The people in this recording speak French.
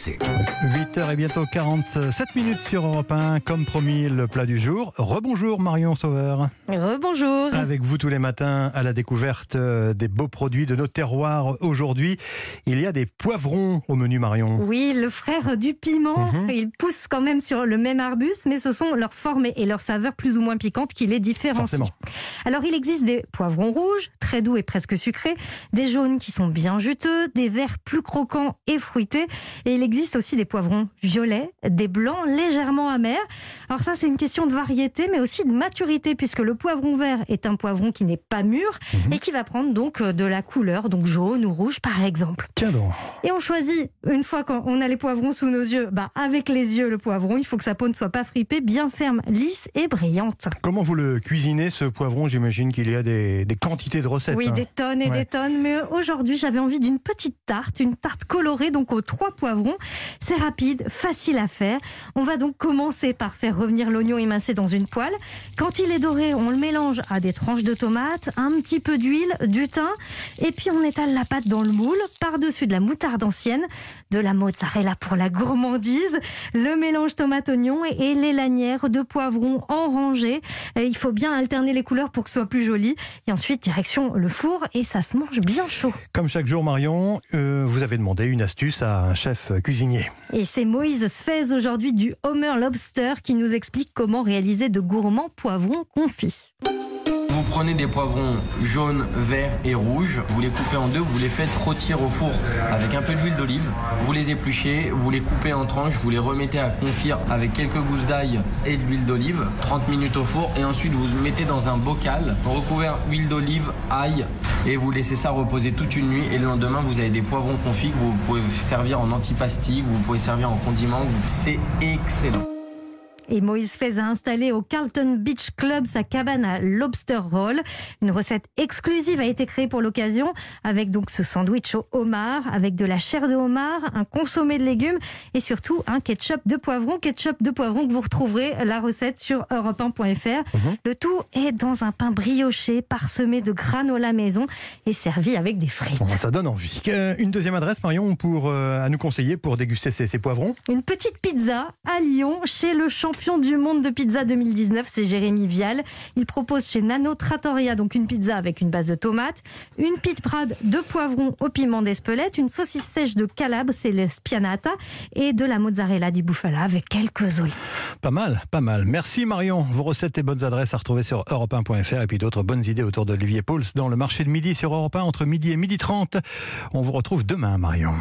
accès. 8h et bientôt 47 minutes sur Europe 1, comme promis, le plat du jour. Rebonjour Marion Sauveur. Rebonjour. Avec vous tous les matins à la découverte euh, des beaux produits de nos terroirs. Aujourd'hui, il y a des poivrons au menu Marion. Oui, le frère du piment. Mhm. Ils poussent quand même sur le même arbuste, mais ce sont leurs formes et leurs saveurs plus ou moins piquantes qui les différencient. Forcément. Alors, il existe des poivrons rouges, très doux et presque sucrés, des jaunes qui sont bien juteux, des verts plus croquants et fruités, et il existe aussi des poivrons violets, des blancs légèrement amers. Alors ça, c'est une question de variété, mais aussi de maturité, puisque le poivron vert est un poivron qui n'est pas mûr Mhm. et qui va prendre donc euh, de la couleur, donc jaune ou rouge par exemple. Tiens donc. Et on choisit, une fois qu'on a les poivrons sous nos yeux, bah avec les yeux le poivron, il faut que sa peau ne soit pas fripée, bien ferme, lisse et brillante. Comment vous le cuisinez ce poivron? J'imagine qu'il y a des, des quantités de recettes. Oui, hein. des tonnes et Ouais. des tonnes. Mais aujourd'hui, j'avais envie d'une petite tarte, une tarte colorée, donc aux trois poivrons. C'est rapide, facile à faire. On va donc commencer par faire revenir l'oignon émincé dans une poêle. Quand il est doré, on le mélange à des tranches de tomates, un petit peu d'huile, du thym, et puis on étale la pâte dans le moule, par-dessus de la moutarde ancienne, de la mozzarella pour la gourmandise, le mélange tomate-oignon et les lanières de poivrons en rangée. Il faut bien alterner les couleurs pour que ce soit plus joli. Et ensuite, direction le four et ça se mange bien chaud. Comme chaque jour Marion, euh, vous avez demandé une astuce à un chef Et c'est Moïse Sfez aujourd'hui du Homer Lobster qui nous explique comment réaliser de gourmands poivrons confits. Vous prenez des poivrons jaunes, verts et rouges, vous les coupez en deux, vous les faites rôtir au four avec un peu d'huile d'olive, vous les épluchez, vous les coupez en tranches, vous les remettez à confire avec quelques gousses d'ail et de l'huile d'olive, 30 minutes au four et ensuite vous mettez dans un bocal recouvert huile d'olive, ail et vous laissez ça reposer toute une nuit et le lendemain vous avez des poivrons confits que vous pouvez servir en antipasti, que vous pouvez servir en condiment, c'est excellent. Et Moïse Fez a installé au Carlton Beach Club sa cabane à lobster roll. Une recette exclusive a été créée pour l'occasion avec donc ce sandwich au homard, avec de la chair de homard, un consommé de légumes et surtout un ketchup de poivron. Ketchup de poivron que vous retrouverez la recette sur europe1.fr. Le tout est dans un pain brioché parsemé de granola maison et servi avec des frites. Bon, ça donne envie. Euh, Une deuxième adresse Marion pour, euh, à nous conseiller pour déguster ces, ces poivrons? Une petite pizza à Lyon chez le champion du monde de pizza 2019, c'est Jérémy Vial. Il propose chez Nano Trattoria donc une pizza avec une base de tomates, une pite brade de poivrons au piment d'Espelette, une saucisse sèche de Calabre, c'est le spianata, et de la mozzarella di bufala avec quelques olives. Pas mal, pas mal. Merci Marion. Vos recettes et bonnes adresses à retrouver sur europe1.fr et puis d'autres bonnes idées autour d'Olivier Pauls dans le marché de midi sur Europe 1 entre midi et midi 30. On vous retrouve demain Marion.